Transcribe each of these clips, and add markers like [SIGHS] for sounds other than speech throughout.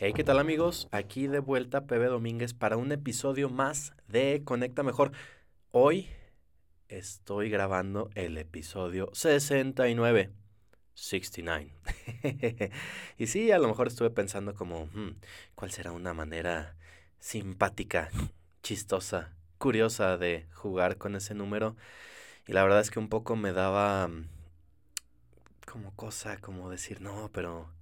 Hey, ¿qué tal amigos? Aquí de vuelta Pepe Domínguez para un episodio más de Conecta Mejor. Hoy estoy grabando el episodio 69. 69. [LAUGHS] y sí, a lo mejor estuve pensando como, hmm, ¿cuál será una manera simpática, chistosa, curiosa de jugar con ese número? Y la verdad es que un poco me daba mm, como cosa, como decir, no, pero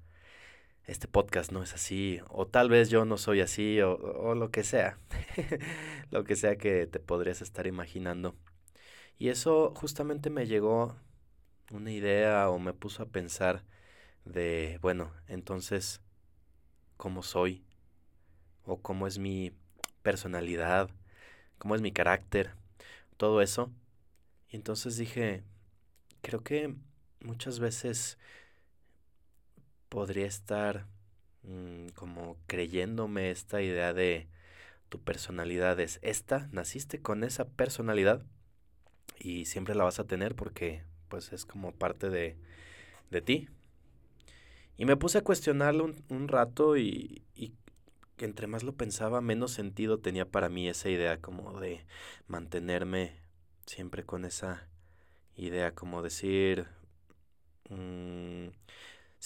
este podcast no es así, o tal vez yo no soy así, o, o lo que sea, [LAUGHS] lo que sea que te podrías estar imaginando. Y eso justamente me llegó una idea o me puso a pensar de, bueno, entonces, ¿cómo soy? ¿O cómo es mi personalidad? ¿Cómo es mi carácter? Todo eso. Y entonces dije, creo que muchas veces podría estar mm, como creyéndome esta idea de tu personalidad es esta, naciste con esa personalidad y siempre la vas a tener porque pues es como parte de, de ti. Y me puse a cuestionarlo un, rato y, y entre más lo pensaba, menos sentido tenía para mí esa idea como de mantenerme siempre con esa idea, como decir, mmm,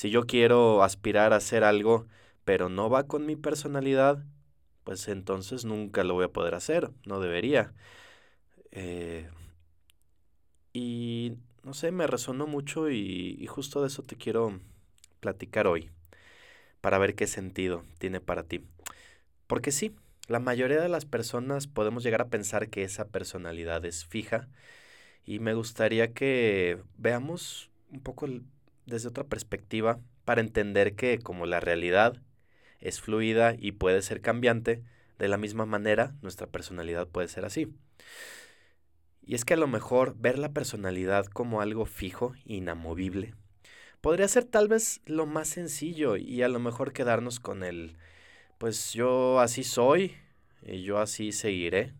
si yo quiero aspirar a hacer algo, pero no va con mi personalidad, pues entonces nunca lo voy a poder hacer, no debería. Eh, y no sé, me resonó mucho y, y justo de eso te quiero platicar hoy, para ver qué sentido tiene para ti. Porque sí, la mayoría de las personas podemos llegar a pensar que esa personalidad es fija y me gustaría que veamos un poco desde otra perspectiva para entender que como la realidad es fluida y puede ser cambiante, de la misma manera nuestra personalidad puede ser así. Y es que a lo mejor ver la personalidad como algo fijo, inamovible, podría ser tal vez lo más sencillo y a lo mejor quedarnos con el, pues yo así soy y yo así seguiré,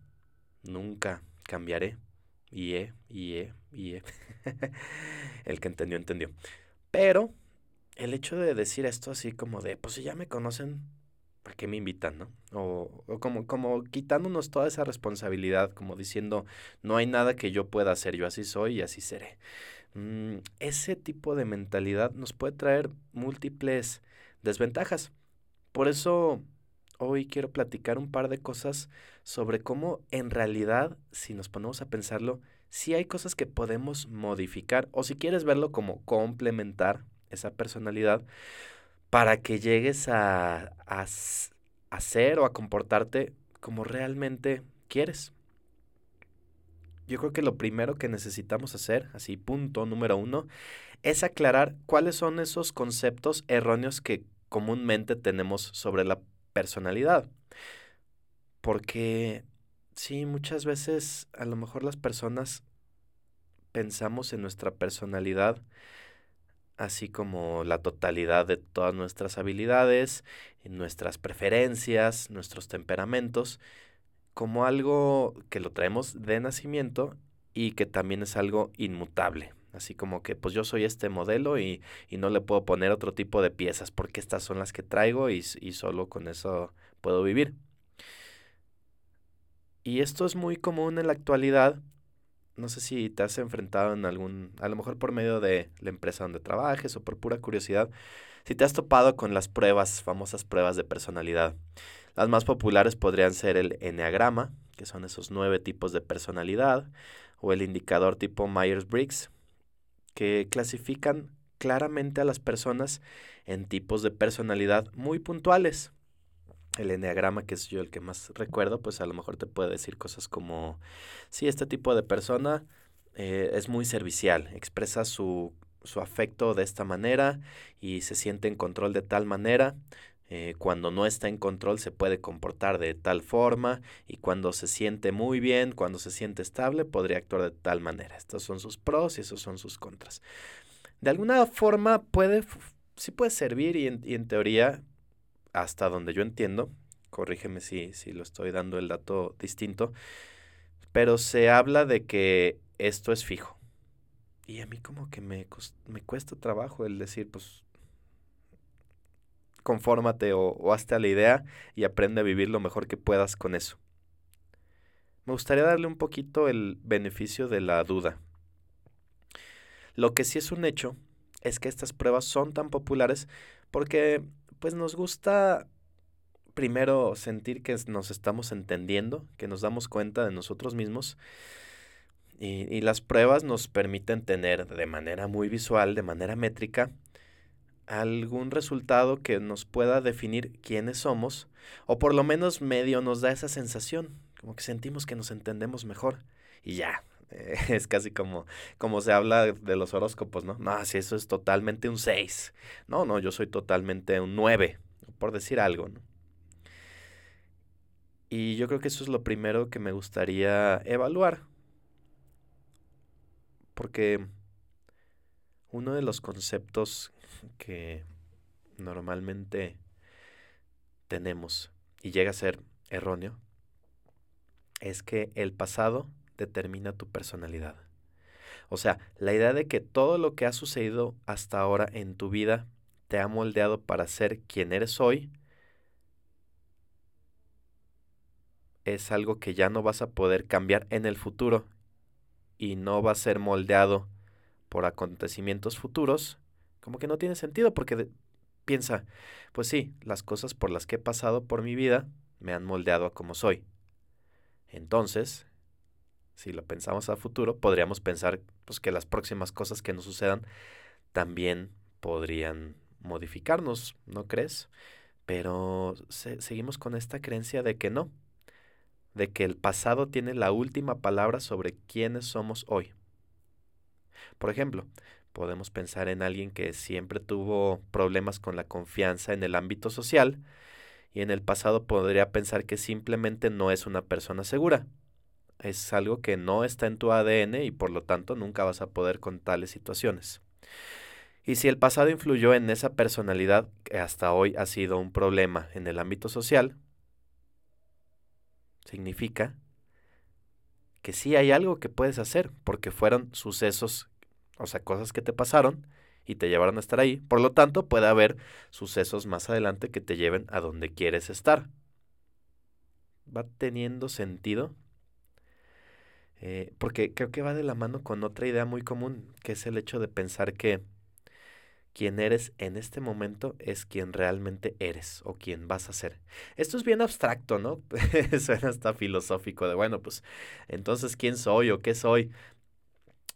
nunca cambiaré. Y, e, y, e, y, e. [LAUGHS] el que entendió, entendió. Pero el hecho de decir esto así como de, pues si ya me conocen, ¿para qué me invitan, no? O, o, como, como quitándonos toda esa responsabilidad, como diciendo, no hay nada que yo pueda hacer, yo así soy y así seré. Mm, ese tipo de mentalidad nos puede traer múltiples desventajas. Por eso hoy quiero platicar un par de cosas sobre cómo en realidad, si nos ponemos a pensarlo, sí hay cosas que podemos modificar o si quieres verlo como complementar esa personalidad para que llegues a, a, a ser o a comportarte como realmente quieres. Yo creo que lo primero que necesitamos hacer, así punto número uno, es aclarar cuáles son esos conceptos erróneos que comúnmente tenemos sobre la personalidad. Porque Sí, muchas veces a lo mejor las personas pensamos en nuestra personalidad así como la totalidad de todas nuestras habilidades, nuestras preferencias, nuestros temperamentos, como algo que lo traemos de nacimiento y que también es algo inmutable. Así como que pues yo soy este modelo y, y no le puedo poner otro tipo de piezas porque estas son las que traigo y, y solo con eso puedo vivir. Y esto es muy común en la actualidad. No sé si te has enfrentado en algún, a lo mejor por medio de la empresa donde trabajes o por pura curiosidad, si te has topado con las pruebas, famosas pruebas de personalidad. Las más populares podrían ser el enneagrama, que son esos nueve tipos de personalidad, o el indicador tipo Myers-Briggs, que clasifican claramente a las personas en tipos de personalidad muy puntuales el enneagrama, que es yo el que más recuerdo, pues a lo mejor te puede decir cosas como, sí, este tipo de persona eh, es muy servicial, expresa su, su, afecto de esta manera y se siente en control de tal manera, eh, cuando no está en control se puede comportar de tal forma y cuando se siente muy bien, cuando se siente estable, podría actuar de tal manera. Estos son sus pros y esos son sus contras. De alguna forma puede, sí puede servir y en, teoría, hasta donde yo entiendo, corrígeme si, si lo estoy dando el dato distinto, pero se habla de que esto es fijo. Y a mí como que me, me cuesta trabajo el decir, pues confórmate o, hazte a la idea y aprende a vivir lo mejor que puedas con eso. Me gustaría darle un poquito el beneficio de la duda. Lo que sí es un hecho es que estas pruebas son tan populares porque pues nos gusta primero sentir que nos estamos entendiendo, que nos damos cuenta de nosotros mismos y, las pruebas nos permiten tener de manera muy visual, de manera métrica, algún resultado que nos pueda definir quiénes somos, o por lo menos medio nos da esa sensación, como que sentimos que nos entendemos mejor. Y ya, [LAUGHS] es casi como, como se habla de los horóscopos, ¿no? No, si eso es totalmente un 6. No, no, yo soy totalmente un 9, por decir algo, ¿no? Y yo creo que eso es lo primero que me gustaría evaluar. Porque uno de los conceptos que normalmente tenemos y llega a ser erróneo es que el pasado determina tu personalidad. O sea, la idea de que todo lo que ha sucedido hasta ahora en tu vida te ha moldeado para ser quien eres hoy es algo que ya no vas a poder cambiar en el futuro y no va a ser moldeado por acontecimientos futuros, como que no tiene sentido porque piensa, pues sí, las cosas por las que he pasado por mi vida me han moldeado a como soy. Entonces, si lo pensamos a futuro, podríamos pensar pues, que las próximas cosas que nos sucedan también podrían modificarnos, ¿no crees? Pero seguimos con esta creencia de que no, de que el pasado tiene la última palabra sobre quiénes somos hoy. Por ejemplo, Podemos pensar en alguien que siempre tuvo problemas con la confianza en el ámbito social y en el pasado podría pensar que simplemente no es una persona segura. Es algo que no está en tu ADN y por lo tanto nunca vas a poder con tales situaciones. Y si el pasado influyó en esa personalidad que hasta hoy ha sido un problema en el ámbito social, significa que sí hay algo que puedes hacer porque fueron sucesos o sea, cosas que te pasaron y te llevaron a estar ahí. Por lo tanto, puede haber sucesos más adelante que te lleven a donde quieres estar. ¿Va teniendo sentido? Eh, porque creo que va de la mano con otra idea muy común, que es el hecho de pensar que quien eres en este momento es quien realmente eres o quien vas a ser. Esto es bien abstracto, ¿no? [LAUGHS] Suena hasta filosófico de, bueno, pues entonces, ¿quién soy o qué soy?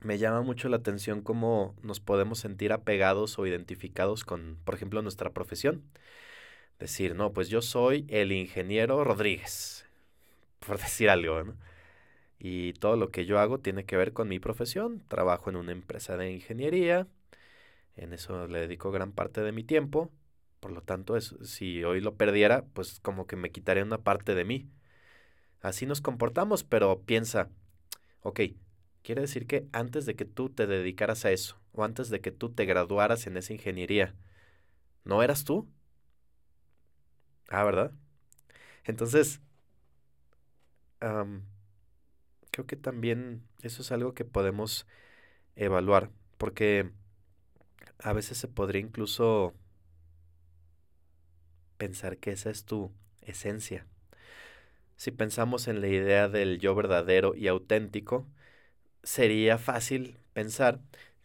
me llama mucho la atención cómo nos podemos sentir apegados o identificados con, por ejemplo, nuestra profesión. Decir, no, pues yo soy el ingeniero Rodríguez, por decir algo, ¿no? Y todo lo que yo hago tiene que ver con mi profesión. Trabajo en una empresa de ingeniería, en eso le dedico gran parte de mi tiempo. Por lo tanto, si hoy lo perdiera, pues como que me quitaría una parte de mí. Así nos comportamos, pero piensa, ok, Quiere decir que antes de que tú te dedicaras a eso, o antes de que tú te graduaras en esa ingeniería, ¿no eras tú? Ah, ¿verdad? Entonces, creo que también eso es algo que podemos evaluar, porque a veces se podría incluso pensar que esa es tu esencia. Si pensamos en la idea del yo verdadero y auténtico, sería fácil pensar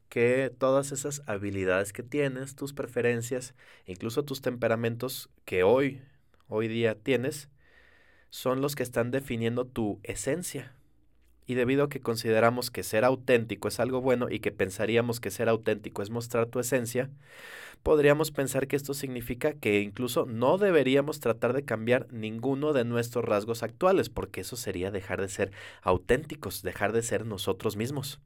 que todas esas habilidades que tienes, tus preferencias, incluso tus temperamentos que hoy, hoy día tienes, son los que están definiendo tu esencia. Y debido a que consideramos que ser auténtico es algo bueno y que pensaríamos que ser auténtico es mostrar tu esencia, podríamos pensar que esto significa que incluso no deberíamos tratar de cambiar ninguno de nuestros rasgos actuales, porque eso sería dejar de ser auténticos, dejar de ser nosotros mismos.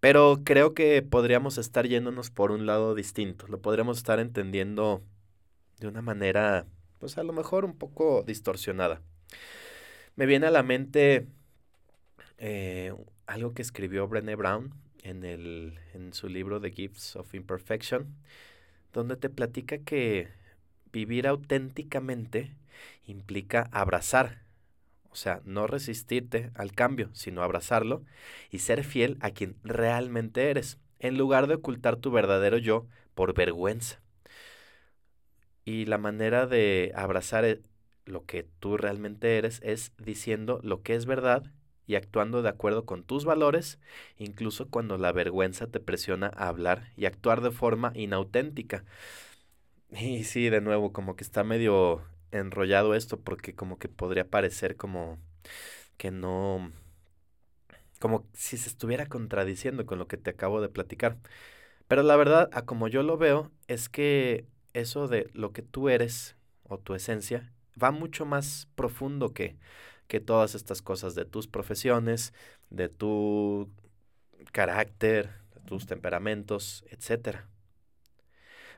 Pero creo que podríamos estar yéndonos por un lado distinto, lo podríamos estar entendiendo de una manera, pues a lo mejor un poco distorsionada. Me viene a la mente eh, algo que escribió Brené Brown en, el, en su libro The Gifts of Imperfection, donde te platica que vivir auténticamente implica abrazar, o sea, no resistirte al cambio, sino abrazarlo y ser fiel a quien realmente eres, en lugar de ocultar tu verdadero yo por vergüenza. Y la manera de abrazar eh, lo que tú realmente eres es diciendo lo que es verdad y actuando de acuerdo con tus valores, incluso cuando la vergüenza te presiona a hablar y actuar de forma inauténtica. Y sí, de nuevo, como que está medio enrollado esto, porque como que podría parecer como que no, como si se estuviera contradiciendo con lo que te acabo de platicar. Pero la verdad, a como yo lo veo, es que eso de lo que tú eres o tu esencia va mucho más profundo que, que todas estas cosas de tus profesiones, de tu carácter, de tus temperamentos, etc.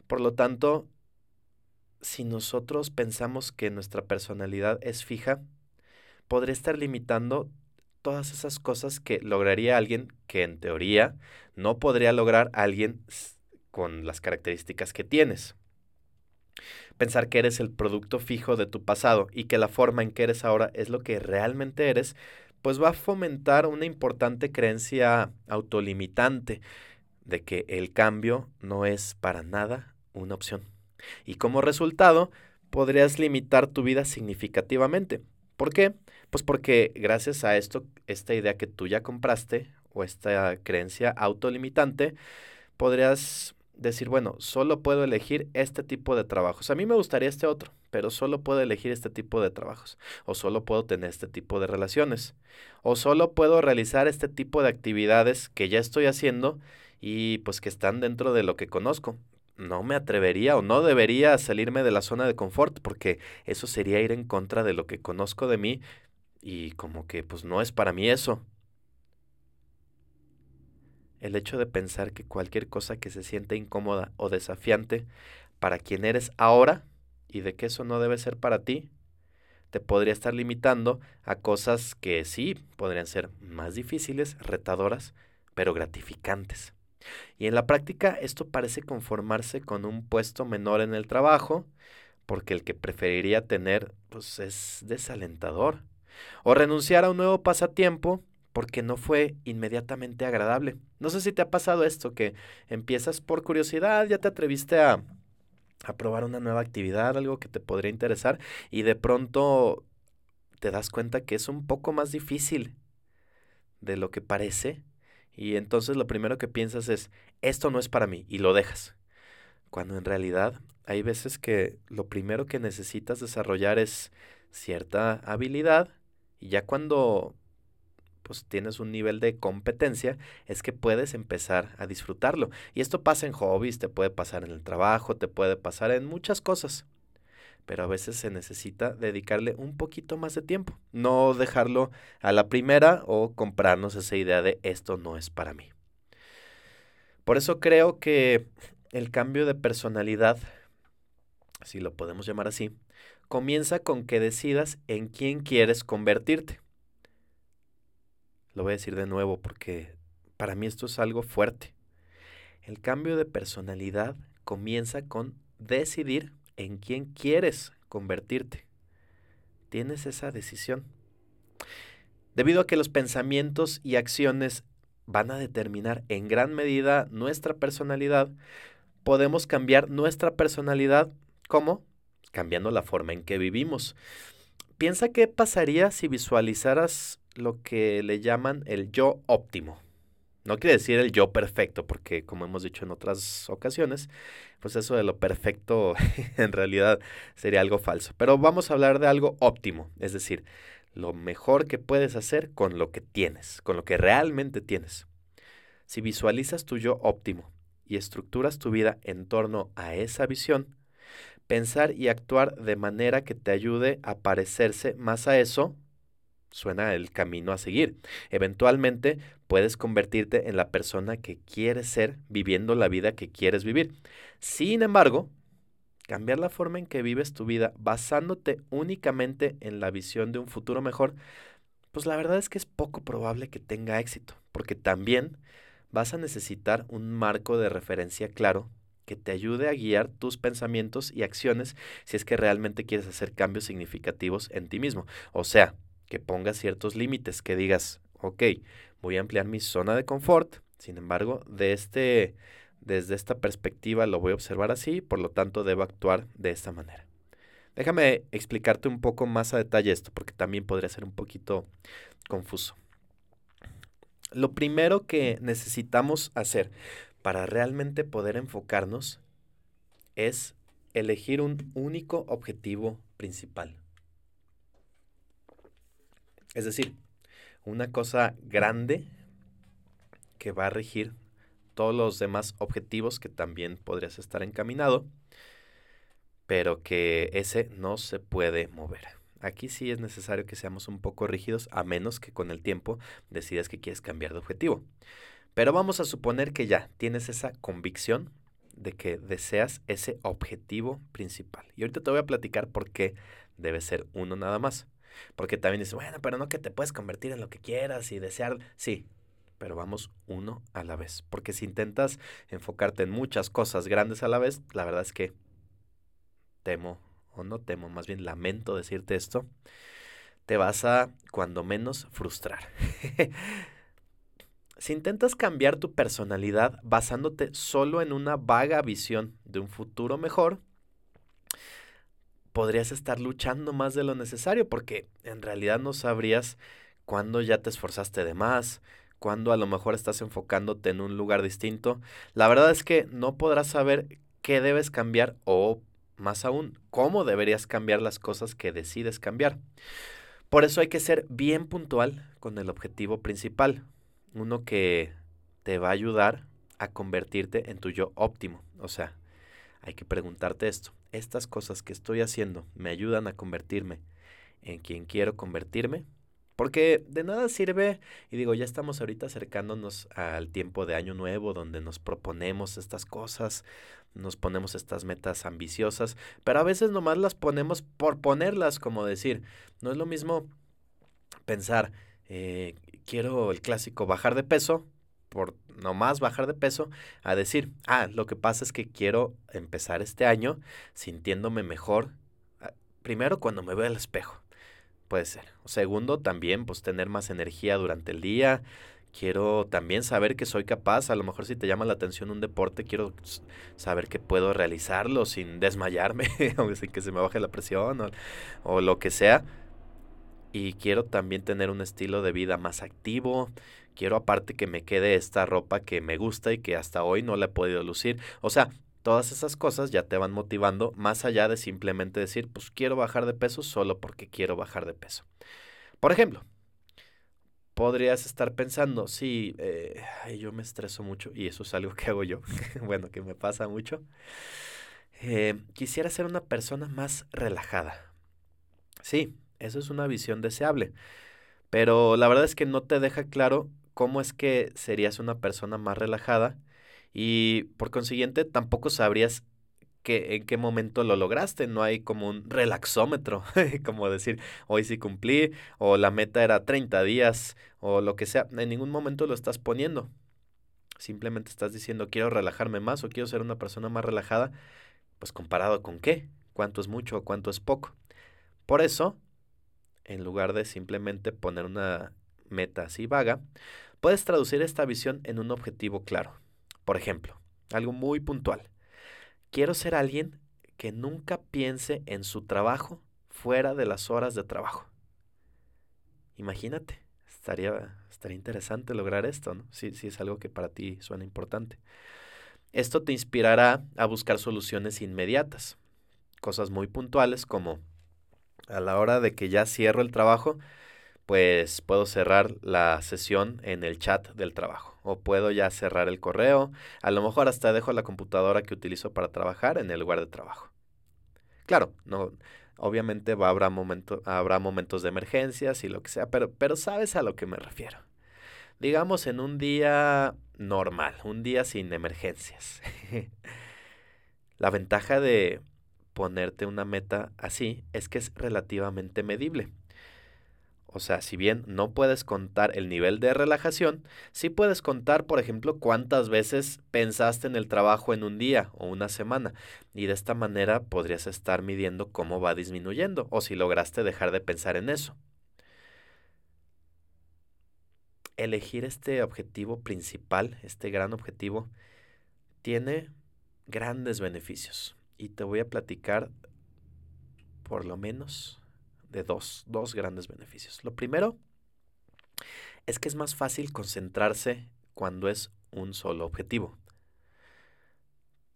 Por lo tanto, si nosotros pensamos que nuestra personalidad es fija, podría estar limitando todas esas cosas que lograría alguien que en teoría no podría lograr alguien con las características que tienes. Pensar que eres el producto fijo de tu pasado y que la forma en que eres ahora es lo que realmente eres, pues va a fomentar una importante creencia autolimitante de que el cambio no es para nada una opción. Y como resultado, podrías limitar tu vida significativamente. ¿Por qué? Pues porque gracias a esto, esta idea que tú ya compraste o esta creencia autolimitante, podrías decir, bueno, solo puedo elegir este tipo de trabajos. A mí me gustaría este otro, pero solo puedo elegir este tipo de trabajos. O solo puedo tener este tipo de relaciones. O solo puedo realizar este tipo de actividades que ya estoy haciendo y pues que están dentro de lo que conozco no me atrevería o no debería salirme de la zona de confort porque eso sería ir en contra de lo que conozco de mí y como que pues no es para mí eso. El hecho de pensar que cualquier cosa que se siente incómoda o desafiante para quien eres ahora y de que eso no debe ser para ti, te podría estar limitando a cosas que sí podrían ser más difíciles, retadoras, pero gratificantes. Y en la práctica esto parece conformarse con un puesto menor en el trabajo, porque el que preferiría tener pues es desalentador. O renunciar a un nuevo pasatiempo porque no fue inmediatamente agradable. No sé si te ha pasado esto, que empiezas por curiosidad, ya te atreviste a, a probar una nueva actividad, algo que te podría interesar, y de pronto te das cuenta que es un poco más difícil de lo que parece y entonces lo primero que piensas es, esto no es para mí, y lo dejas. Cuando en realidad hay veces que lo primero que necesitas desarrollar es cierta habilidad, y ya cuando pues tienes un nivel de competencia, es que puedes empezar a disfrutarlo. Y esto pasa en hobbies, te puede pasar en el trabajo, te puede pasar en muchas cosas pero a veces se necesita dedicarle un poquito más de tiempo, no dejarlo a la primera o comprarnos esa idea de esto no es para mí. Por eso creo que el cambio de personalidad, si lo podemos llamar así, comienza con que decidas en quién quieres convertirte. Lo voy a decir de nuevo porque para mí esto es algo fuerte. El cambio de personalidad comienza con decidir en quién quieres convertirte. Tienes esa decisión. Debido a que los pensamientos y acciones van a determinar en gran medida nuestra personalidad, podemos cambiar nuestra personalidad ¿cómo? Cambiando la forma en que vivimos. Piensa qué pasaría si visualizaras lo que le llaman el yo óptimo. No quiere decir el yo perfecto, porque como hemos dicho en otras ocasiones, pues eso de lo perfecto [LAUGHS] en realidad sería algo falso. Pero vamos a hablar de algo óptimo, es decir, lo mejor que puedes hacer con lo que tienes, con lo que realmente tienes. Si visualizas tu yo óptimo y estructuras tu vida en torno a esa visión, pensar y actuar de manera que te ayude a parecerse más a eso suena el camino a seguir. Eventualmente puedes convertirte en la persona que quieres ser viviendo la vida que quieres vivir. Sin embargo, cambiar la forma en que vives tu vida basándote únicamente en la visión de un futuro mejor, pues la verdad es que es poco probable que tenga éxito, porque también vas a necesitar un marco de referencia claro que te ayude a guiar tus pensamientos y acciones si es que realmente quieres hacer cambios significativos en ti mismo. O sea, que pongas ciertos límites, que digas, ok, voy a ampliar mi zona de confort, sin embargo, de este, desde esta perspectiva lo voy a observar así, por lo tanto debo actuar de esta manera. Déjame explicarte un poco más a detalle esto, porque también podría ser un poquito confuso. Lo primero que necesitamos hacer para realmente poder enfocarnos es elegir un único objetivo principal. Es decir, una cosa grande que va a regir todos los demás objetivos que también podrías estar encaminado, pero que ese no se puede mover. Aquí sí es necesario que seamos un poco rígidos, a menos que con el tiempo decidas que quieres cambiar de objetivo. Pero vamos a suponer que ya tienes esa convicción de que deseas ese objetivo principal. Y ahorita te voy a platicar por qué debe ser uno nada más. Porque también dices, bueno, pero no que te puedes convertir en lo que quieras y desear. Sí, pero vamos uno a la vez. Porque si intentas enfocarte en muchas cosas grandes a la vez, la verdad es que temo, o no temo, más bien lamento decirte esto, te vas a, cuando menos, frustrar. [LAUGHS] si intentas cambiar tu personalidad basándote solo en una vaga visión de un futuro mejor, podrías estar luchando más de lo necesario porque en realidad no sabrías cuándo ya te esforzaste de más, cuándo a lo mejor estás enfocándote en un lugar distinto. La verdad es que no podrás saber qué debes cambiar o, más aún, cómo deberías cambiar las cosas que decides cambiar. Por eso hay que ser bien puntual con el objetivo principal, uno que te va a ayudar a convertirte en tu yo óptimo. O sea, hay que preguntarte esto estas cosas que estoy haciendo me ayudan a convertirme en quien quiero convertirme. Porque de nada sirve, y digo, ya estamos ahorita acercándonos al tiempo de año nuevo donde nos proponemos estas cosas, nos ponemos estas metas ambiciosas, pero a veces nomás las ponemos por ponerlas, como decir, no es lo mismo pensar, eh, quiero el clásico bajar de peso, por nomás bajar de peso a decir, ah, lo que pasa es que quiero empezar este año sintiéndome mejor, ah, primero cuando me veo al espejo, puede ser. Segundo, también pues tener más energía durante el día. Quiero también saber que soy capaz, a lo mejor si te llama la atención un deporte, quiero saber que puedo realizarlo sin desmayarme [LAUGHS] o sin que se me baje la presión o lo que sea. Y quiero también tener un estilo de vida más activo, quiero aparte que me quede esta ropa que me gusta y que hasta hoy no la he podido lucir. O sea, todas esas cosas ya te van motivando más allá de simplemente decir, pues quiero bajar de peso solo porque quiero bajar de peso. Por ejemplo, podrías estar pensando, sí, eh, yo me estreso mucho y eso es algo que hago yo, [LAUGHS] bueno, que me pasa mucho. Eh, quisiera ser una persona más relajada. Sí, eso es una visión deseable, pero la verdad es que no te deja claro cómo es que serías una persona más relajada y por consiguiente tampoco sabrías que, en qué momento lo lograste. No hay como un relaxómetro, [LAUGHS] como decir, hoy sí cumplí o la meta era 30 días o lo que sea. En ningún momento lo estás poniendo. Simplemente estás diciendo, quiero relajarme más o quiero ser una persona más relajada. Pues comparado con qué, cuánto es mucho o cuánto es poco. Por eso, en lugar de simplemente poner una meta así vaga, Puedes traducir esta visión en un objetivo claro. Por ejemplo, algo muy puntual. Quiero ser alguien que nunca piense en su trabajo fuera de las horas de trabajo. Imagínate, estaría, estaría interesante lograr esto, ¿no? Si, si es algo que para ti suena importante. Esto te inspirará a buscar soluciones inmediatas, cosas muy puntuales como a la hora de que ya cierro el trabajo, pues puedo cerrar la sesión en el chat del trabajo o puedo ya cerrar el correo. A lo mejor hasta dejo la computadora que utilizo para trabajar en el lugar de trabajo. Claro, no, obviamente va, habrá, habrá momentos de emergencias y lo que sea, pero, pero sabes a lo que me refiero. Digamos en un día normal, un día sin emergencias. [LAUGHS] la ventaja de ponerte una meta así es que es relativamente medible. O sea, si bien no puedes contar el nivel de relajación, sí puedes contar, por ejemplo, cuántas veces pensaste en el trabajo en un día o una semana. Y de esta manera podrías estar midiendo cómo va disminuyendo o si lograste dejar de pensar en eso. Elegir este objetivo principal, este gran objetivo, tiene grandes beneficios. Y te voy a platicar por lo menos de dos, dos grandes beneficios. Lo primero es que es más fácil concentrarse cuando es un solo objetivo.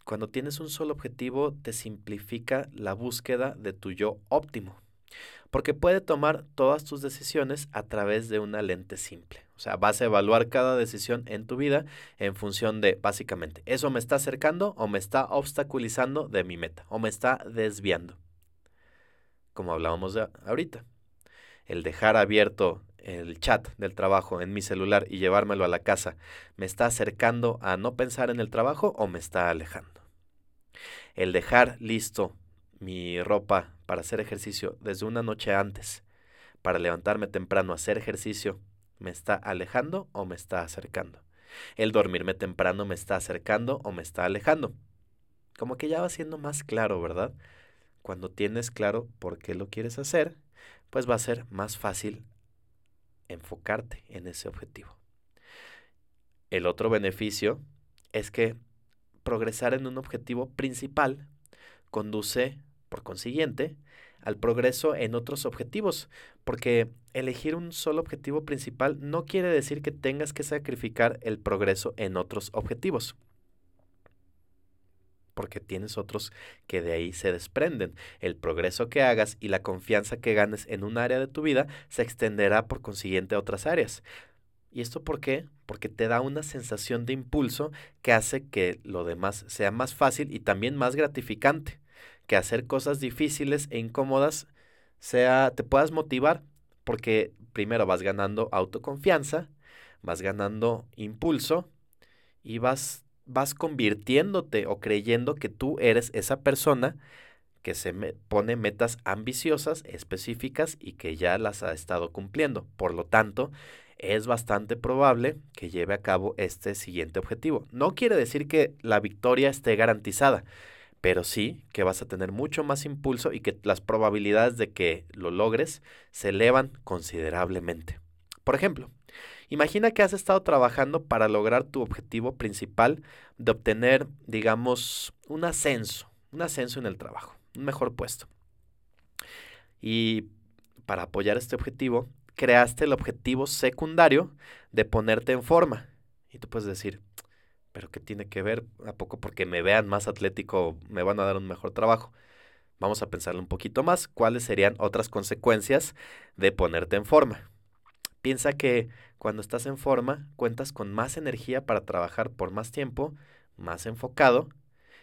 Cuando tienes un solo objetivo te simplifica la búsqueda de tu yo óptimo, porque puede tomar todas tus decisiones a través de una lente simple. O sea, vas a evaluar cada decisión en tu vida en función de, básicamente, ¿eso me está acercando o me está obstaculizando de mi meta o me está desviando? como hablábamos de ahorita. El dejar abierto el chat del trabajo en mi celular y llevármelo a la casa, ¿me está acercando a no pensar en el trabajo o me está alejando? El dejar listo mi ropa para hacer ejercicio desde una noche antes, para levantarme temprano a hacer ejercicio, ¿me está alejando o me está acercando? El dormirme temprano me está acercando o me está alejando. Como que ya va siendo más claro, ¿verdad? Cuando tienes claro por qué lo quieres hacer, pues va a ser más fácil enfocarte en ese objetivo. El otro beneficio es que progresar en un objetivo principal conduce, por consiguiente, al progreso en otros objetivos, porque elegir un solo objetivo principal no quiere decir que tengas que sacrificar el progreso en otros objetivos porque tienes otros que de ahí se desprenden. El progreso que hagas y la confianza que ganes en un área de tu vida se extenderá por consiguiente a otras áreas. ¿Y esto por qué? Porque te da una sensación de impulso que hace que lo demás sea más fácil y también más gratificante. Que hacer cosas difíciles e incómodas sea, te puedas motivar, porque primero vas ganando autoconfianza, vas ganando impulso y vas vas convirtiéndote o creyendo que tú eres esa persona que se pone metas ambiciosas, específicas y que ya las ha estado cumpliendo. Por lo tanto, es bastante probable que lleve a cabo este siguiente objetivo. No quiere decir que la victoria esté garantizada, pero sí que vas a tener mucho más impulso y que las probabilidades de que lo logres se elevan considerablemente. Por ejemplo, Imagina que has estado trabajando para lograr tu objetivo principal de obtener, digamos, un ascenso, un ascenso en el trabajo, un mejor puesto. Y para apoyar este objetivo, creaste el objetivo secundario de ponerte en forma. Y tú puedes decir, pero ¿qué tiene que ver? ¿A poco porque me vean más atlético me van a dar un mejor trabajo? Vamos a pensarlo un poquito más. ¿Cuáles serían otras consecuencias de ponerte en forma? Piensa que cuando estás en forma, cuentas con más energía para trabajar por más tiempo, más enfocado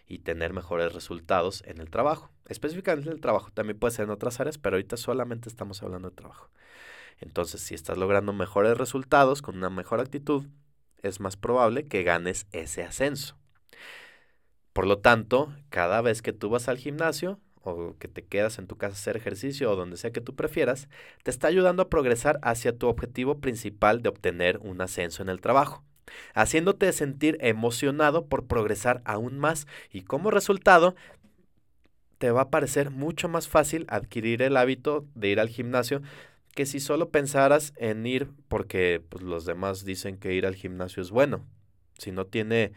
y tener mejores resultados en el trabajo. Específicamente en el trabajo, también puede ser en otras áreas, pero ahorita solamente estamos hablando de trabajo. Entonces, si estás logrando mejores resultados con una mejor actitud, es más probable que ganes ese ascenso. Por lo tanto, cada vez que tú vas al gimnasio, o que te quedas en tu casa a hacer ejercicio o donde sea que tú prefieras, te está ayudando a progresar hacia tu objetivo principal de obtener un ascenso en el trabajo, haciéndote sentir emocionado por progresar aún más y como resultado te va a parecer mucho más fácil adquirir el hábito de ir al gimnasio que si solo pensaras en ir porque pues, los demás dicen que ir al gimnasio es bueno. Si no tiene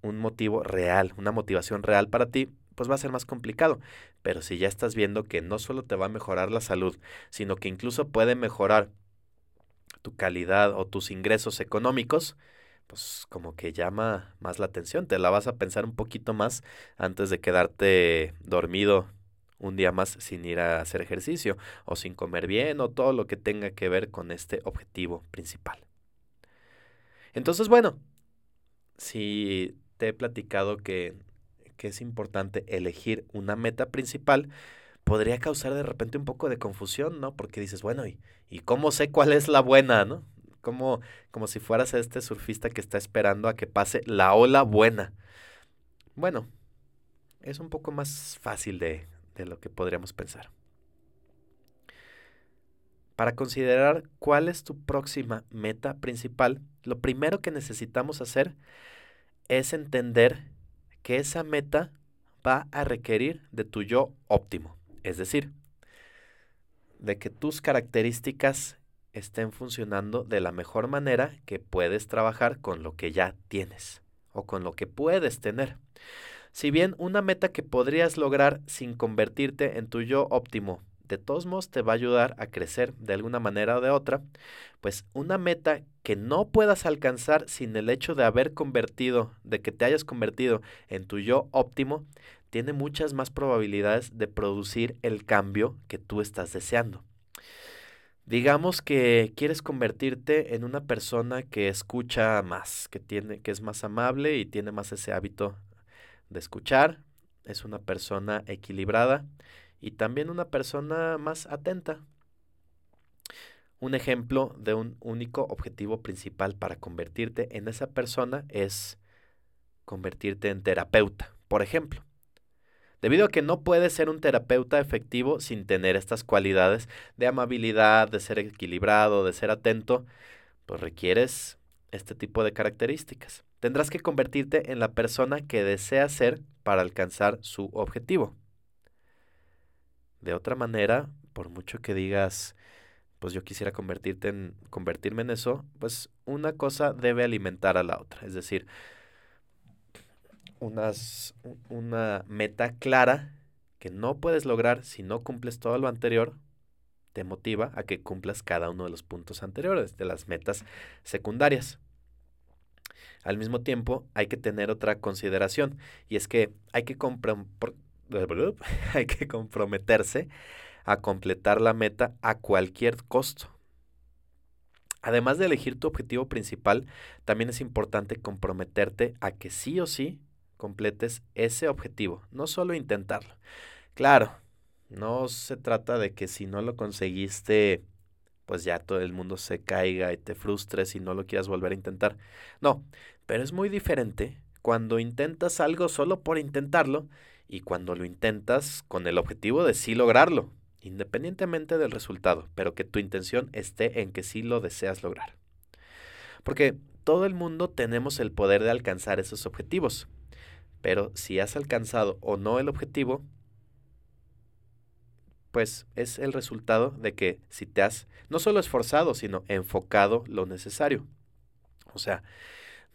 un motivo real, una motivación real para ti, pues va a ser más complicado. Pero si ya estás viendo que no solo te va a mejorar la salud, sino que incluso puede mejorar tu calidad o tus ingresos económicos, pues como que llama más la atención, te la vas a pensar un poquito más antes de quedarte dormido un día más sin ir a hacer ejercicio o sin comer bien o todo lo que tenga que ver con este objetivo principal. Entonces, bueno, si te he platicado que que es importante elegir una meta principal, podría causar de repente un poco de confusión, ¿no? Porque dices, bueno, ¿y, y cómo sé cuál es la buena, ¿no? Como, como si fueras este surfista que está esperando a que pase la ola buena. Bueno, es un poco más fácil de, de lo que podríamos pensar. Para considerar cuál es tu próxima meta principal, lo primero que necesitamos hacer es entender que esa meta va a requerir de tu yo óptimo, es decir, de que tus características estén funcionando de la mejor manera que puedes trabajar con lo que ya tienes o con lo que puedes tener. Si bien una meta que podrías lograr sin convertirte en tu yo óptimo, de todos modos te va a ayudar a crecer de alguna manera o de otra, pues una meta que no puedas alcanzar sin el hecho de haber convertido, de que te hayas convertido en tu yo óptimo, tiene muchas más probabilidades de producir el cambio que tú estás deseando. Digamos que quieres convertirte en una persona que escucha más, que tiene que es más amable y tiene más ese hábito de escuchar, es una persona equilibrada y también una persona más atenta. Un ejemplo de un único objetivo principal para convertirte en esa persona es convertirte en terapeuta, por ejemplo. Debido a que no puedes ser un terapeuta efectivo sin tener estas cualidades de amabilidad, de ser equilibrado, de ser atento, pues requieres este tipo de características. Tendrás que convertirte en la persona que deseas ser para alcanzar su objetivo. De otra manera, por mucho que digas, pues yo quisiera convertirte en, convertirme en eso, pues una cosa debe alimentar a la otra. Es decir, unas, una meta clara que no puedes lograr si no cumples todo lo anterior, te motiva a que cumplas cada uno de los puntos anteriores, de las metas secundarias. Al mismo tiempo, hay que tener otra consideración, y es que [LAUGHS] hay que, comprometerse a completar la meta a cualquier costo. Además de elegir tu objetivo principal, también es importante comprometerte a que sí o sí completes ese objetivo, no solo intentarlo. Claro, no se trata de que si no lo conseguiste, pues ya todo el mundo se caiga y te frustres y no lo quieras volver a intentar. No, pero es muy diferente cuando intentas algo solo por intentarlo y cuando lo intentas con el objetivo de sí lograrlo, independientemente del resultado, pero que tu intención esté en que sí lo deseas lograr. Porque todo el mundo tenemos el poder de alcanzar esos objetivos. Pero si has alcanzado o no el objetivo, pues es el resultado de que si te has no solo esforzado, sino enfocado lo necesario. O sea,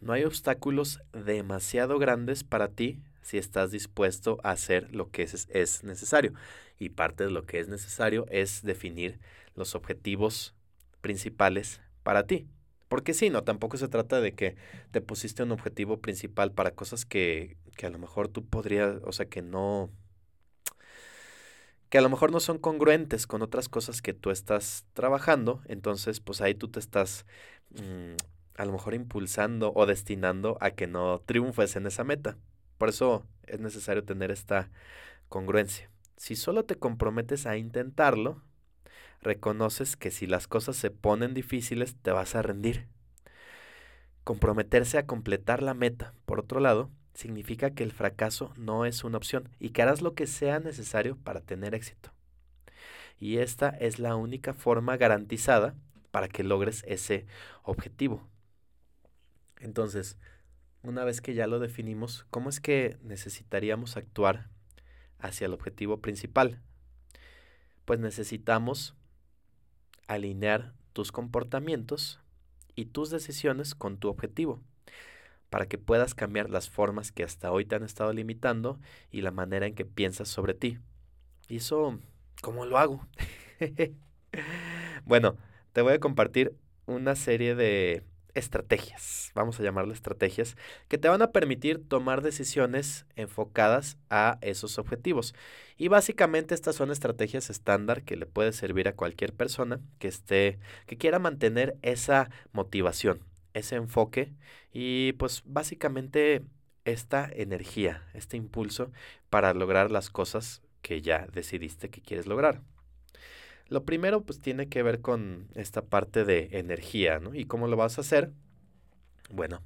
no hay obstáculos demasiado grandes para ti si estás dispuesto a hacer lo que es, es, necesario. Y parte de lo que es necesario es definir los objetivos principales para ti. Porque sí, no, tampoco se trata de que te pusiste un objetivo principal para cosas que, que a lo mejor tú podrías, o sea, que no, que a lo mejor no son congruentes con otras cosas que tú estás trabajando, entonces pues ahí tú te estás mm, a lo mejor impulsando o destinando a que no triunfes en esa meta. Por eso es necesario tener esta congruencia. Si solo te comprometes a intentarlo, reconoces que si las cosas se ponen difíciles te vas a rendir. Comprometerse a completar la meta, por otro lado, significa que el fracaso no es una opción y que harás lo que sea necesario para tener éxito. Y esta es la única forma garantizada para que logres ese objetivo. Entonces, una vez que ya lo definimos, ¿cómo es que necesitaríamos actuar hacia el objetivo principal? Pues necesitamos alinear tus comportamientos y tus decisiones con tu objetivo para que puedas cambiar las formas que hasta hoy te han estado limitando y la manera en que piensas sobre ti. ¿Y eso cómo lo hago? [LAUGHS] bueno, te voy a compartir una serie de estrategias, vamos a llamarle estrategias, que te van a permitir tomar decisiones enfocadas a esos objetivos. Y básicamente estas son estrategias estándar que le puede servir a cualquier persona que esté, que quiera mantener esa motivación, ese enfoque y pues básicamente esta energía, este impulso para lograr las cosas que ya decidiste que quieres lograr. Lo primero pues tiene que ver con esta parte de energía, ¿no? ¿Y cómo lo vas a hacer? Bueno,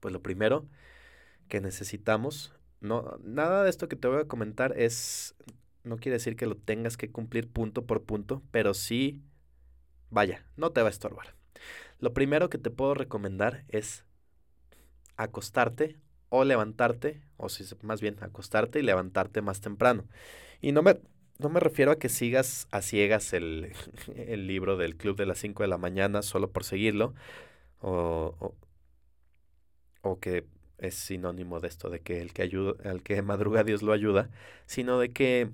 pues lo primero que necesitamos no, nada de esto que te voy a comentar es, no quiere decir que lo tengas que cumplir punto por punto, pero sí, vaya, no te va a estorbar. Lo primero que te puedo recomendar es acostarte o levantarte, o si más bien acostarte y levantarte más temprano. Y no me, no me refiero a que sigas a ciegas el, [LAUGHS] el libro del club de las 5 de la mañana solo por seguirlo, o, o, o que es sinónimo de esto, de que el que ayuda, al que [LAUGHS] madruga Dios lo ayuda, sino de que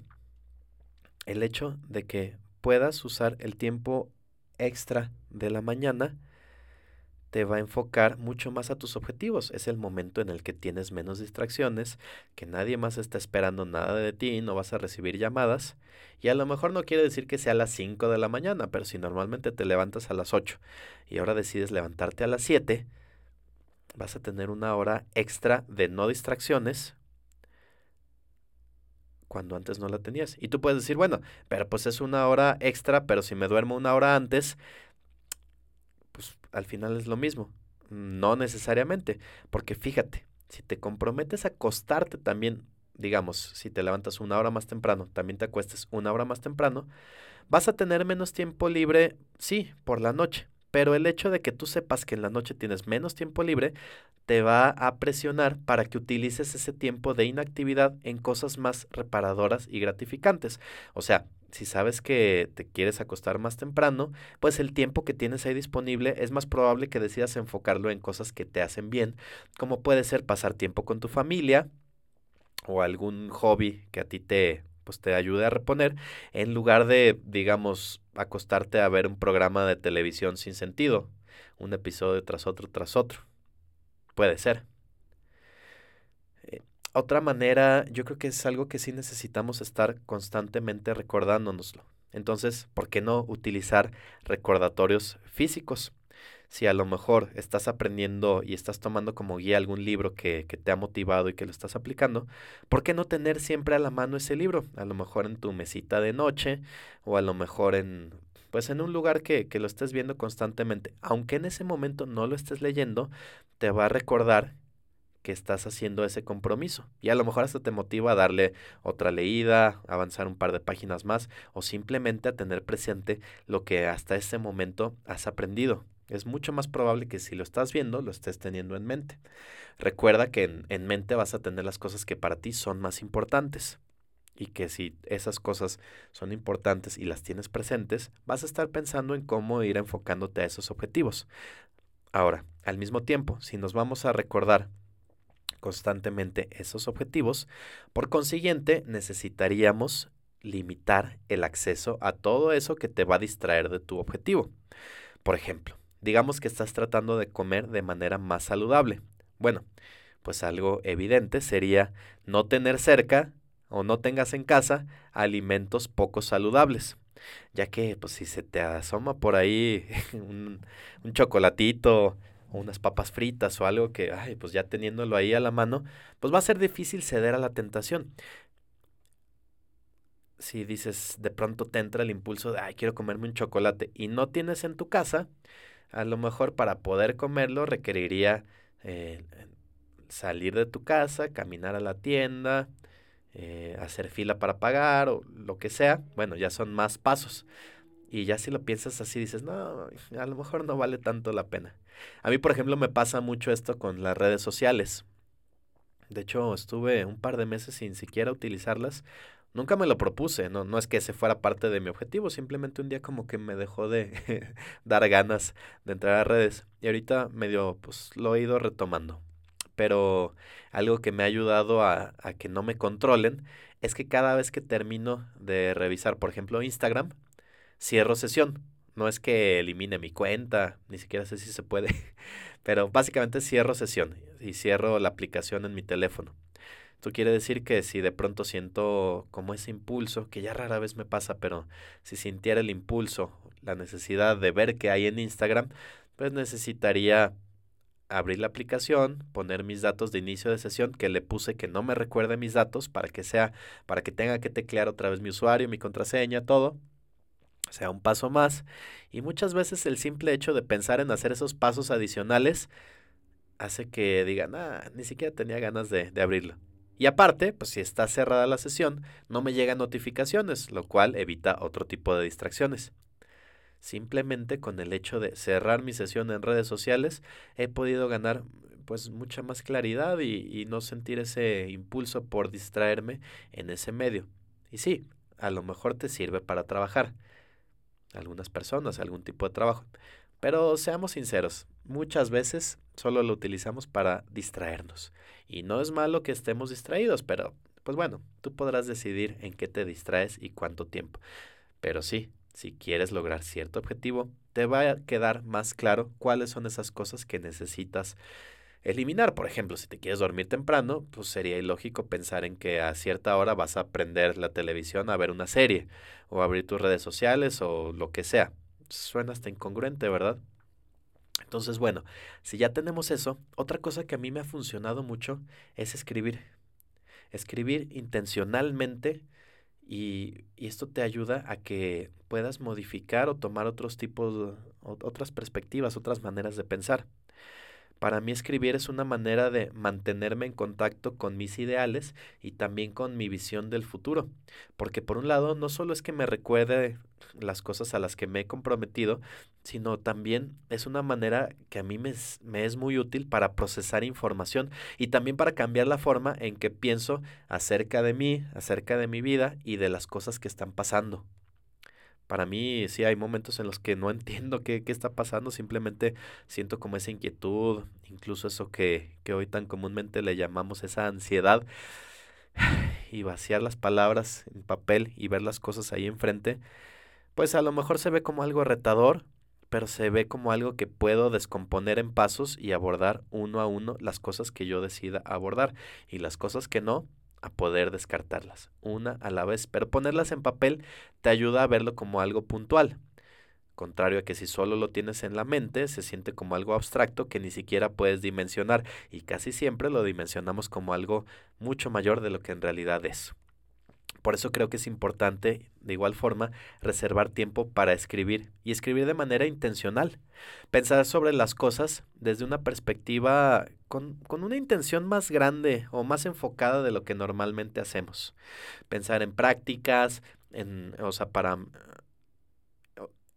el hecho de que puedas usar el tiempo extra de la mañana te va a enfocar mucho más a tus objetivos. Es el momento en el que tienes menos distracciones, que nadie más está esperando nada de ti, no vas a recibir llamadas. Y a lo mejor no quiere decir que sea a las 5 de la mañana, pero si normalmente te levantas a las 8 y ahora decides levantarte a las 7, vas a tener una hora extra de no distracciones cuando antes no la tenías. Y tú puedes decir, bueno, pero pues es una hora extra, pero si me duermo una hora antes, al final es lo mismo. No necesariamente, porque fíjate, si te comprometes a acostarte también, digamos, si te levantas una hora más temprano, también te acuestes una hora más temprano, vas a tener menos tiempo libre, sí, por la noche, pero el hecho de que tú sepas que en la noche tienes menos tiempo libre te va a presionar para que utilices ese tiempo de inactividad en cosas más reparadoras y gratificantes. O sea, si sabes que te quieres acostar más temprano, pues el tiempo que tienes ahí disponible es más probable que decidas enfocarlo en cosas que te hacen bien, como puede ser pasar tiempo con tu familia o algún hobby que a ti te pues te ayude a reponer en lugar de digamos acostarte a ver un programa de televisión sin sentido, un episodio tras otro tras otro. Puede ser. Otra manera, yo creo que es algo que sí necesitamos estar constantemente recordándonoslo. Entonces, ¿por qué no utilizar recordatorios físicos? Si a lo mejor estás aprendiendo y estás tomando como guía algún libro que, que, te ha motivado y que lo estás aplicando, ¿por qué no tener siempre a la mano ese libro? A lo mejor en tu mesita de noche o a lo mejor en pues en un lugar que, que lo estés viendo constantemente. Aunque en ese momento no lo estés leyendo, te va a recordar que estás haciendo ese compromiso. Y a lo mejor hasta te motiva a darle otra leída, avanzar un par de páginas más o simplemente a tener presente lo que hasta ese momento has aprendido. Es mucho más probable que si lo estás viendo, lo estés teniendo en mente. Recuerda que en, en mente vas a tener las cosas que para ti son más importantes y que si esas cosas son importantes y las tienes presentes, vas a estar pensando en cómo ir enfocándote a esos objetivos. Ahora, al mismo tiempo, si nos vamos a recordar constantemente esos objetivos. Por consiguiente, necesitaríamos limitar el acceso a todo eso que te va a distraer de tu objetivo. Por ejemplo, digamos que estás tratando de comer de manera más saludable. Bueno, pues algo evidente sería no tener cerca o no tengas en casa alimentos poco saludables, ya que pues si se te asoma por ahí [LAUGHS] un, un chocolatito unas papas fritas o algo que, ay, pues ya teniéndolo ahí a la mano, pues va a ser difícil ceder a la tentación. Si dices, de pronto te entra el impulso de, ay, quiero comerme un chocolate y no tienes en tu casa, a lo mejor para poder comerlo requeriría eh, salir de tu casa, caminar a la tienda, eh, hacer fila para pagar o lo que sea. Bueno, ya son más pasos. Y ya si lo piensas así, dices, no, a lo mejor no vale tanto la pena. A mí, por ejemplo, me pasa mucho esto con las redes sociales. De hecho, estuve un par de meses sin siquiera utilizarlas. Nunca me lo propuse, no, no es que ese fuera parte de mi objetivo, simplemente un día como que me dejó de [LAUGHS] dar ganas de entrar a redes. Y ahorita medio, pues lo he ido retomando. Pero algo que me ha ayudado a, a que no me controlen es que cada vez que termino de revisar, por ejemplo, Instagram, cierro sesión. No es que elimine mi cuenta, ni siquiera sé si se puede, [LAUGHS] pero básicamente cierro sesión y cierro la aplicación en mi teléfono. Esto quiere decir que si de pronto siento como ese impulso, que ya rara vez me pasa, pero si sintiera el impulso, la necesidad de ver qué hay en Instagram, pues necesitaría abrir la aplicación, poner mis datos de inicio de sesión, que le puse que no me recuerde mis datos para que sea, para que tenga que teclear otra vez mi usuario, mi contraseña, todo, sea un paso más. Y muchas veces el simple hecho de pensar en hacer esos pasos adicionales hace que digan, ah, ni siquiera tenía ganas de, de abrirlo. Y aparte, pues si está cerrada la sesión, no me llegan notificaciones, lo cual evita otro tipo de distracciones. Simplemente con el hecho de cerrar mi sesión en redes sociales, he podido ganar pues mucha más claridad y, y no sentir ese impulso por distraerme en ese medio. Y sí, a lo mejor te sirve para trabajar. Algunas personas, algún tipo de trabajo. Pero seamos sinceros, muchas veces solo lo utilizamos para distraernos. Y no es malo que estemos distraídos, pero pues bueno, tú podrás decidir en qué te distraes y cuánto tiempo. Pero sí, si quieres lograr cierto objetivo, te va a quedar más claro cuáles son esas cosas que necesitas eliminar. Por ejemplo, si te quieres dormir temprano, pues sería ilógico pensar en que a cierta hora vas a prender la televisión a ver una serie o abrir tus redes sociales o lo que sea. Suena hasta incongruente, ¿verdad? Entonces, bueno, si ya tenemos eso, otra cosa que a mí me ha funcionado mucho es escribir. Escribir intencionalmente y, y, esto te ayuda a que puedas modificar o tomar otros tipos, otras perspectivas, otras maneras de pensar. Para mí escribir es una manera de mantenerme en contacto con mis ideales y también con mi visión del futuro. Porque por un lado, no solo es que me recuerde las cosas a las que me he comprometido, sino también es una manera que a mí me es, me es muy útil para procesar información y también para cambiar la forma en que pienso acerca de mí, acerca de mi vida y de las cosas que están pasando. Para mí sí hay momentos en los que no entiendo qué, qué está pasando, simplemente siento como esa inquietud, incluso eso que, que hoy tan comúnmente le llamamos esa ansiedad [SIGHS] y vaciar las palabras en papel y ver las cosas ahí enfrente, pues a lo mejor se ve como algo retador, pero se ve como algo que puedo descomponer en pasos y abordar uno a uno las cosas que yo decida abordar y las cosas que no, a poder descartarlas, una a la vez, pero ponerlas en papel te ayuda a verlo como algo puntual. Contrario a que si solo lo tienes en la mente, se siente como algo abstracto que ni siquiera puedes dimensionar y casi siempre lo dimensionamos como algo mucho mayor de lo que en realidad es. Por eso creo que es importante, de igual forma, reservar tiempo para escribir y escribir de manera intencional. Pensar sobre las cosas desde una perspectiva con, con, una intención más grande o más enfocada de lo que normalmente hacemos. Pensar en prácticas, en, o sea, para...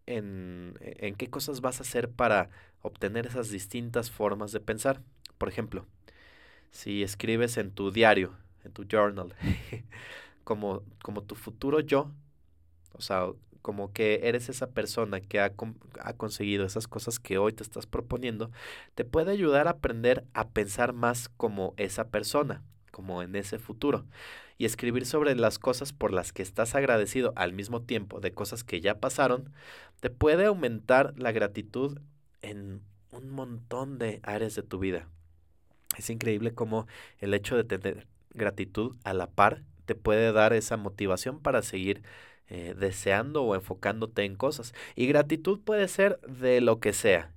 En, en qué cosas vas a hacer para obtener esas distintas formas de pensar. Por ejemplo, si escribes en tu diario, en tu journal, [LAUGHS] como, como tu futuro yo, o sea, como que eres esa persona que ha, ha, conseguido esas cosas que hoy te estás proponiendo, te puede ayudar a aprender a pensar más como esa persona, como en ese futuro. Y escribir sobre las cosas por las que estás agradecido al mismo tiempo de cosas que ya pasaron, te puede aumentar la gratitud en un montón de áreas de tu vida. Es increíble cómo el hecho de tener gratitud a la par te puede dar esa motivación para seguir eh, deseando o enfocándote en cosas. Y gratitud puede ser de lo que sea.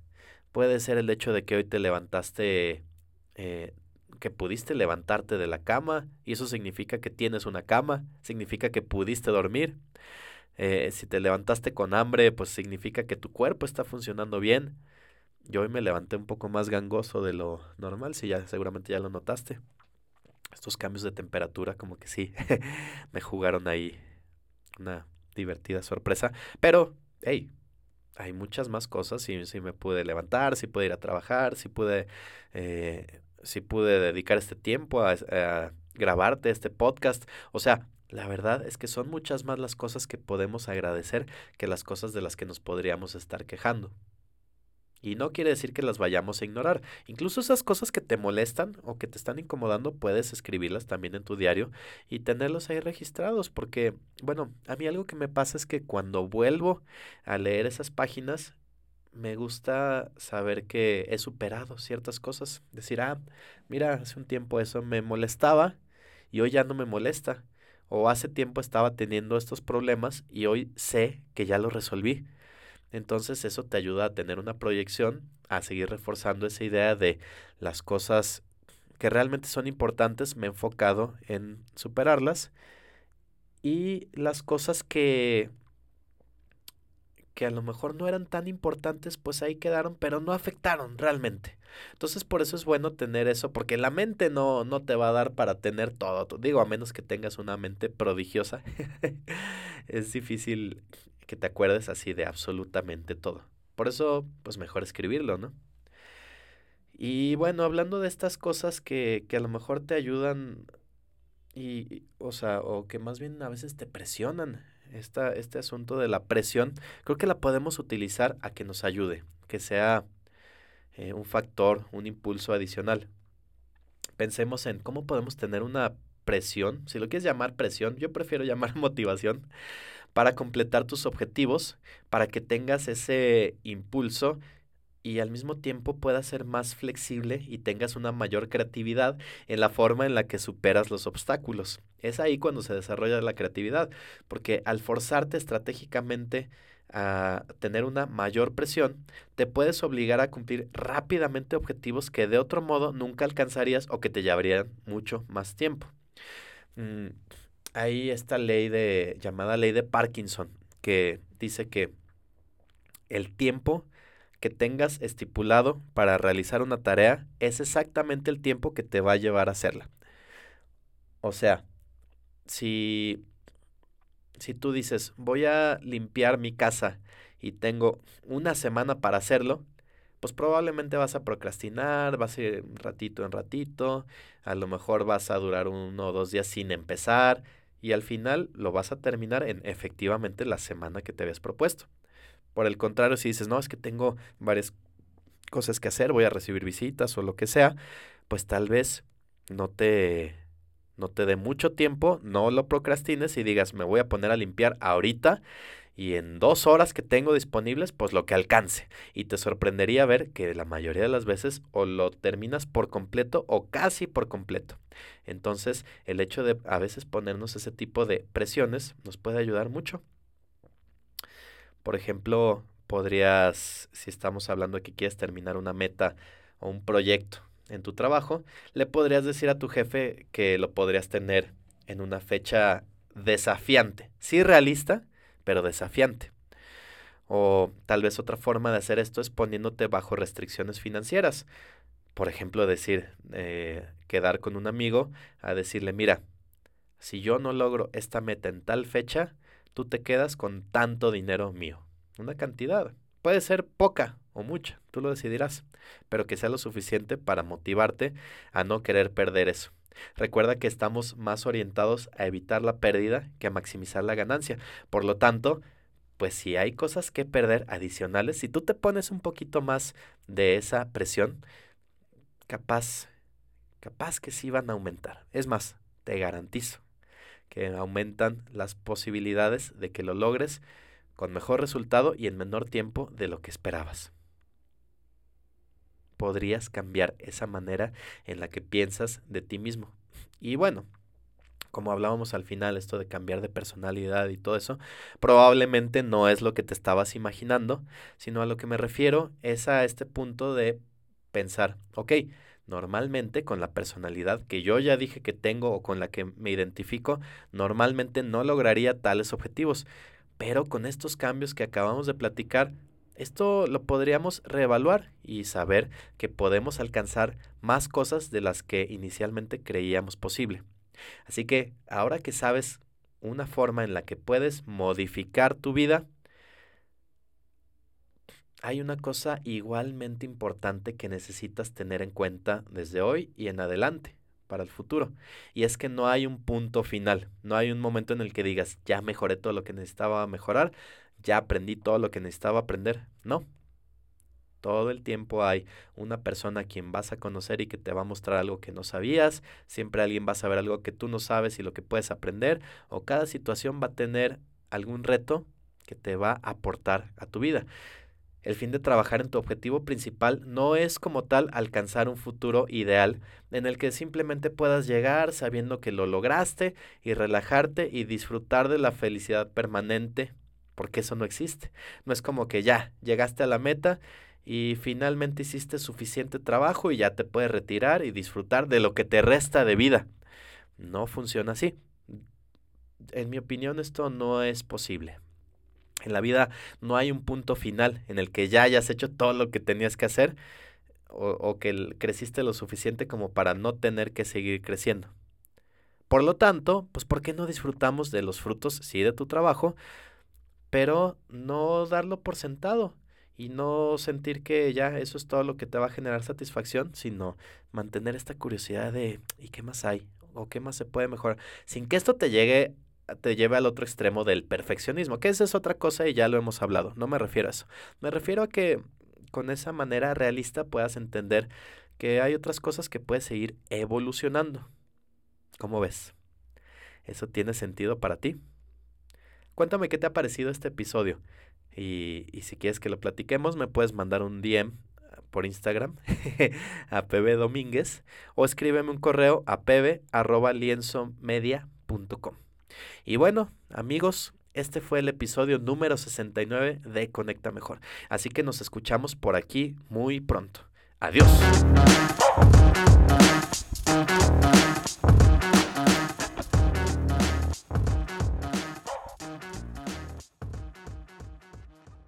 Puede ser el hecho de que hoy te levantaste, eh, que pudiste levantarte de la cama, y eso significa que tienes una cama, significa que pudiste dormir. Eh, si te levantaste con hambre, pues significa que tu cuerpo está funcionando bien. Yo hoy me levanté un poco más gangoso de lo normal, si ya seguramente ya lo notaste estos cambios de temperatura como que sí, [LAUGHS] me jugaron ahí una divertida sorpresa. Pero, hey, hay muchas más cosas. Si, si me pude levantar, si pude ir a trabajar, si pude, eh, si pude dedicar este tiempo a, a grabarte este podcast. O sea, la verdad es que son muchas más las cosas que podemos agradecer que las cosas de las que nos podríamos estar quejando. Y no quiere decir que las vayamos a ignorar. Incluso esas cosas que te molestan o que te están incomodando, puedes escribirlas también en tu diario y tenerlos ahí registrados. Porque, bueno, a mí algo que me pasa es que cuando vuelvo a leer esas páginas, me gusta saber que he superado ciertas cosas. Decir, ah, mira, hace un tiempo eso me molestaba y hoy ya no me molesta. O hace tiempo estaba teniendo estos problemas y hoy sé que ya los resolví. Entonces eso te ayuda a tener una proyección, a seguir reforzando esa idea de las cosas que realmente son importantes, me he enfocado en superarlas y las cosas que que a lo mejor no eran tan importantes, pues ahí quedaron, pero no afectaron realmente. Entonces por eso es bueno tener eso, porque la mente no, no te va a dar para tener todo. Digo, a menos que tengas una mente prodigiosa, [LAUGHS] es difícil que te acuerdes así de absolutamente todo. Por eso, pues mejor escribirlo, ¿no? Y bueno, hablando de estas cosas que, que a lo mejor te ayudan y, o sea, o que más bien a veces te presionan esta, este asunto de la presión, creo que la podemos utilizar a que nos ayude, que sea eh, un factor, un impulso adicional. Pensemos en cómo podemos tener una presión, si lo quieres llamar presión, yo prefiero llamar [LAUGHS] motivación, para completar tus objetivos, para que tengas ese impulso y al mismo tiempo puedas ser más flexible y tengas una mayor creatividad en la forma en la que superas los obstáculos. Es ahí cuando se desarrolla la creatividad, porque al forzarte estratégicamente a tener una mayor presión, te puedes obligar a cumplir rápidamente objetivos que de otro modo nunca alcanzarías o que te llevarían mucho más tiempo. Mm, hay esta ley de llamada ley de Parkinson que dice que el tiempo que tengas estipulado para realizar una tarea es exactamente el tiempo que te va a llevar a hacerla. O sea, si, si tú dices, voy a limpiar mi casa y tengo una semana para hacerlo, pues probablemente vas a procrastinar, vas a ir ratito en ratito, a lo mejor vas a durar uno o dos días sin empezar y al final lo vas a terminar en efectivamente la semana que te habías propuesto. Por el contrario, si dices, no, es que tengo varias cosas que hacer, voy a recibir visitas o lo que sea, pues tal vez no te, no te dé mucho tiempo, no lo procrastines y digas, me voy a poner a limpiar ahorita y en dos horas que tengo disponibles, pues lo que alcance. Y te sorprendería ver que la mayoría de las veces o lo terminas por completo o casi por completo. Entonces, el hecho de a veces ponernos ese tipo de presiones nos puede ayudar mucho. Por ejemplo, podrías, si estamos hablando de que quieres terminar una meta o un proyecto en tu trabajo, le podrías decir a tu jefe que lo podrías tener en una fecha desafiante. Sí realista, pero desafiante. O tal vez otra forma de hacer esto es poniéndote bajo restricciones financieras. Por ejemplo, decir, eh, quedar con un amigo a decirle, mira, si yo no logro esta meta en tal fecha, tú te quedas con tanto dinero mío. Una cantidad. Puede ser poca o mucha, tú lo decidirás, pero que sea lo suficiente para motivarte a no querer perder eso. Recuerda que estamos más orientados a evitar la pérdida que a maximizar la ganancia. Por lo tanto, pues si hay cosas que perder adicionales, si tú te pones un poquito más de esa presión, capaz, capaz que sí van a aumentar. Es más, te garantizo, que aumentan las posibilidades de que lo logres con mejor resultado y en menor tiempo de lo que esperabas. Podrías cambiar esa manera en la que piensas de ti mismo. Y bueno, como hablábamos al final, esto de cambiar de personalidad y todo eso, probablemente no es lo que te estabas imaginando, sino a lo que me refiero es a este punto de pensar, ok, Normalmente con la personalidad que yo ya dije que tengo o con la que me identifico, normalmente no lograría tales objetivos. Pero con estos cambios que acabamos de platicar, esto lo podríamos reevaluar y saber que podemos alcanzar más cosas de las que inicialmente creíamos posible. Así que ahora que sabes una forma en la que puedes modificar tu vida, hay una cosa igualmente importante que necesitas tener en cuenta desde hoy y en adelante para el futuro. Y es que no hay un punto final, no hay un momento en el que digas, ya mejoré todo lo que necesitaba mejorar, ya aprendí todo lo que necesitaba aprender. No. Todo el tiempo hay una persona a quien vas a conocer y que te va a mostrar algo que no sabías, siempre alguien va a saber algo que tú no sabes y lo que puedes aprender, o cada situación va a tener algún reto que te va a aportar a tu vida. El fin de trabajar en tu objetivo principal no es como tal alcanzar un futuro ideal en el que simplemente puedas llegar sabiendo que lo lograste y relajarte y disfrutar de la felicidad permanente, porque eso no existe. No es como que ya llegaste a la meta y finalmente hiciste suficiente trabajo y ya te puedes retirar y disfrutar de lo que te resta de vida. No funciona así. En mi opinión esto no es posible. En la vida no hay un punto final en el que ya hayas hecho todo lo que tenías que hacer o, que creciste lo suficiente como para no tener que seguir creciendo. Por lo tanto, pues ¿por qué no disfrutamos de los frutos, sí, de tu trabajo, pero no darlo por sentado y no sentir que ya eso es todo lo que te va a generar satisfacción, sino mantener esta curiosidad de ¿y qué más hay? ¿O qué más se puede mejorar? Sin que esto te llegue te lleve al otro extremo del perfeccionismo, que esa es otra cosa y ya lo hemos hablado, no me refiero a eso. Me refiero a que con esa manera realista puedas entender que hay otras cosas que puedes seguir evolucionando. ¿Cómo ves? ¿Eso tiene sentido para ti? Cuéntame qué te ha parecido este episodio. Y, si quieres que lo platiquemos, me puedes mandar un DM por Instagram [LAUGHS] a Pebe Domínguez o escríbeme un correo a pebe.lienzomedia.com. Y bueno, amigos, este fue el episodio número 69 de Conecta Mejor. Así que nos escuchamos por aquí muy pronto. Adiós.